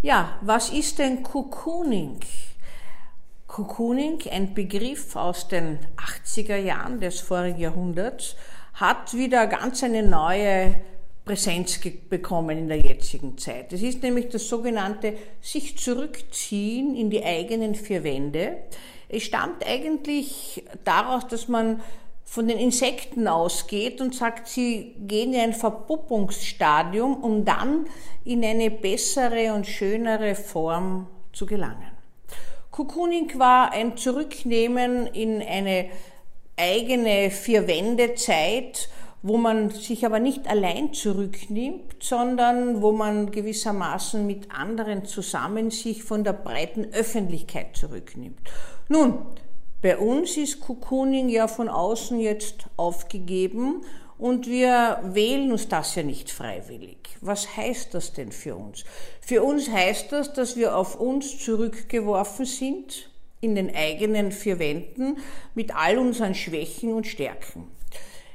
Ja, was ist denn Cocooning? Cocooning, ein Begriff aus den 80er Jahren des vorigen Jahrhunderts, hat wieder ganz eine neue Präsenz bekommen in der jetzigen Zeit. Es ist nämlich das sogenannte sich zurückziehen in die eigenen vier Wände. Es stammt eigentlich daraus, dass man von den Insekten ausgeht und sagt, sie gehen in ein Verpuppungsstadium, um dann in eine bessere und schönere Form zu gelangen. Cocooning war ein Zurücknehmen in eine eigene Vier-Wände-Zeit, wo man sich aber nicht allein zurücknimmt, sondern wo man gewissermaßen mit anderen zusammen sich von der breiten Öffentlichkeit zurücknimmt. Nun, bei uns ist Cocooning ja von außen jetzt aufgegeben und wir wählen uns das ja nicht freiwillig. Was heißt das denn für uns? Für uns heißt das, dass wir auf uns zurückgeworfen sind, in den eigenen vier Wänden, mit all unseren Schwächen und Stärken.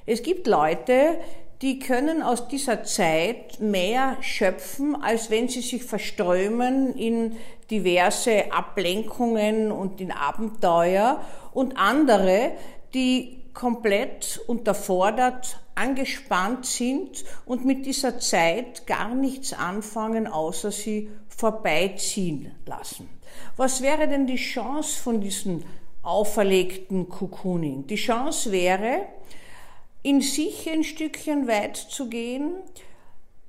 Es gibt Leute, die können aus dieser Zeit mehr schöpfen, als wenn sie sich verströmen in diverse Ablenkungen und in Abenteuer und andere, die komplett unterfordert, angespannt sind und mit dieser Zeit gar nichts anfangen, außer sie vorbeiziehen lassen. Was wäre denn die Chance von diesem auferlegten Cocooning? Die Chance wäre, in sich ein Stückchen weit zu gehen,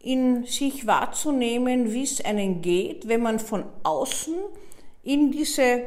in sich wahrzunehmen, wie es einen geht, wenn man von außen in diese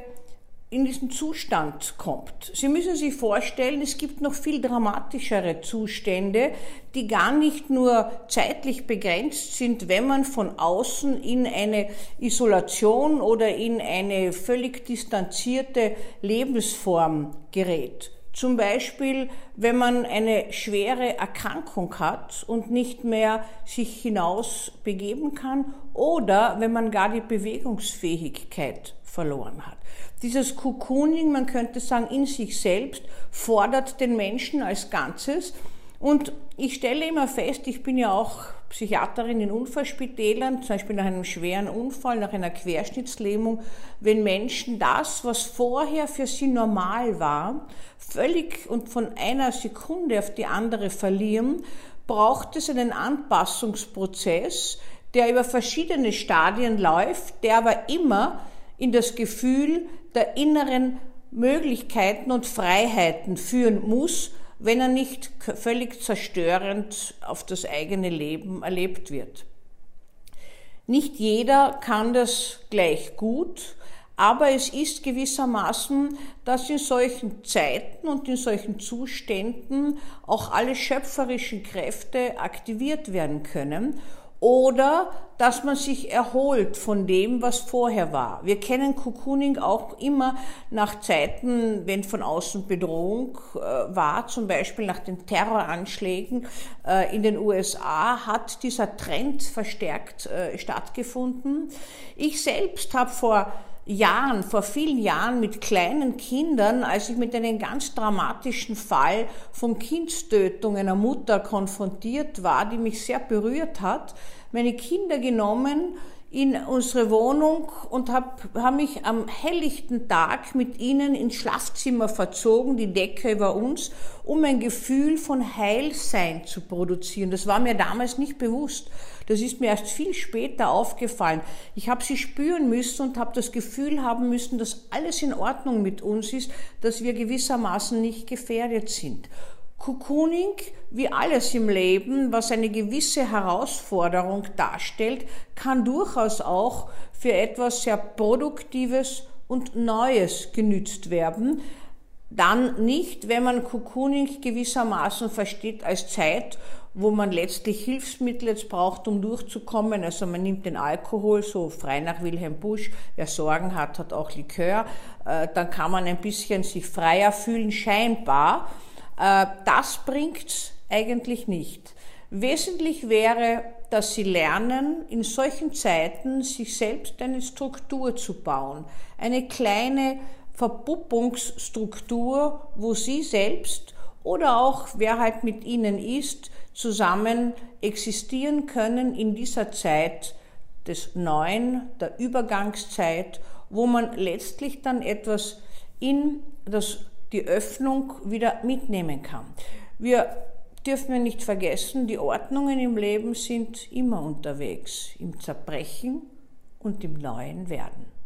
in diesen Zustand kommt. Sie müssen sich vorstellen, es gibt noch viel dramatischere Zustände, die gar nicht nur zeitlich begrenzt sind, wenn man von außen in eine Isolation oder in eine völlig distanzierte Lebensform gerät. Zum Beispiel, wenn man eine schwere Erkrankung hat und nicht mehr sich hinaus begeben kann oder wenn man gar die Bewegungsfähigkeit verloren hat. Dieses Cocooning, man könnte sagen, in sich selbst fordert den Menschen als Ganzes. Und ich stelle immer fest, ich bin ja auch Psychiaterin in Unfallspitälern, zum Beispiel nach einem schweren Unfall, nach einer Querschnittslähmung, wenn Menschen das, was vorher für sie normal war, völlig und von einer Sekunde auf die andere verlieren, braucht es einen Anpassungsprozess, der über verschiedene Stadien läuft, der aber immer in das Gefühl der inneren Möglichkeiten und Freiheiten führen muss, wenn er nicht völlig zerstörend auf das eigene Leben erlebt wird. Nicht jeder kann das gleich gut, aber es ist gewissermaßen, dass in solchen Zeiten und in solchen Zuständen auch alle schöpferischen Kräfte aktiviert werden können oder dass man sich erholt von dem, was vorher war. Wir kennen Cocooning auch immer nach Zeiten, wenn von außen Bedrohung äh, war, zum Beispiel nach den Terroranschlägen äh, in den USA, hat dieser Trend verstärkt äh, stattgefunden. Ich selbst habe vor Jahren, vor vielen Jahren mit kleinen Kindern, als ich mit einem ganz dramatischen Fall von Kindstötung einer Mutter konfrontiert war, die mich sehr berührt hat, meine Kinder genommen, in unsere Wohnung und habe hab mich am helllichten Tag mit ihnen ins Schlafzimmer verzogen, die Decke über uns, um ein Gefühl von Heilsein zu produzieren. Das war mir damals nicht bewusst. Das ist mir erst viel später aufgefallen. Ich habe sie spüren müssen und habe das Gefühl haben müssen, dass alles in Ordnung mit uns ist, dass wir gewissermaßen nicht gefährdet sind. Cocooning, wie alles im Leben, was eine gewisse Herausforderung darstellt, kann durchaus auch für etwas sehr Produktives und Neues genützt werden. Dann nicht, wenn man Cocooning gewissermaßen versteht als Zeit, wo man letztlich Hilfsmittel jetzt braucht, um durchzukommen. Also man nimmt den Alkohol, so frei nach Wilhelm Busch, wer Sorgen hat, hat auch Likör. Äh, dann kann man ein bisschen sich freier fühlen, scheinbar. Äh, das bringt eigentlich nicht. Wesentlich wäre, dass sie lernen, in solchen Zeiten sich selbst eine Struktur zu bauen. Eine kleine Verpuppungsstruktur, wo sie selbst oder auch wer halt mit ihnen ist, zusammen existieren können in dieser Zeit des Neuen, der Übergangszeit, wo man letztlich dann etwas in das, die Öffnung wieder mitnehmen kann. Wir dürfen wir nicht vergessen, die Ordnungen im Leben sind immer unterwegs, im Zerbrechen und im neuen Werden.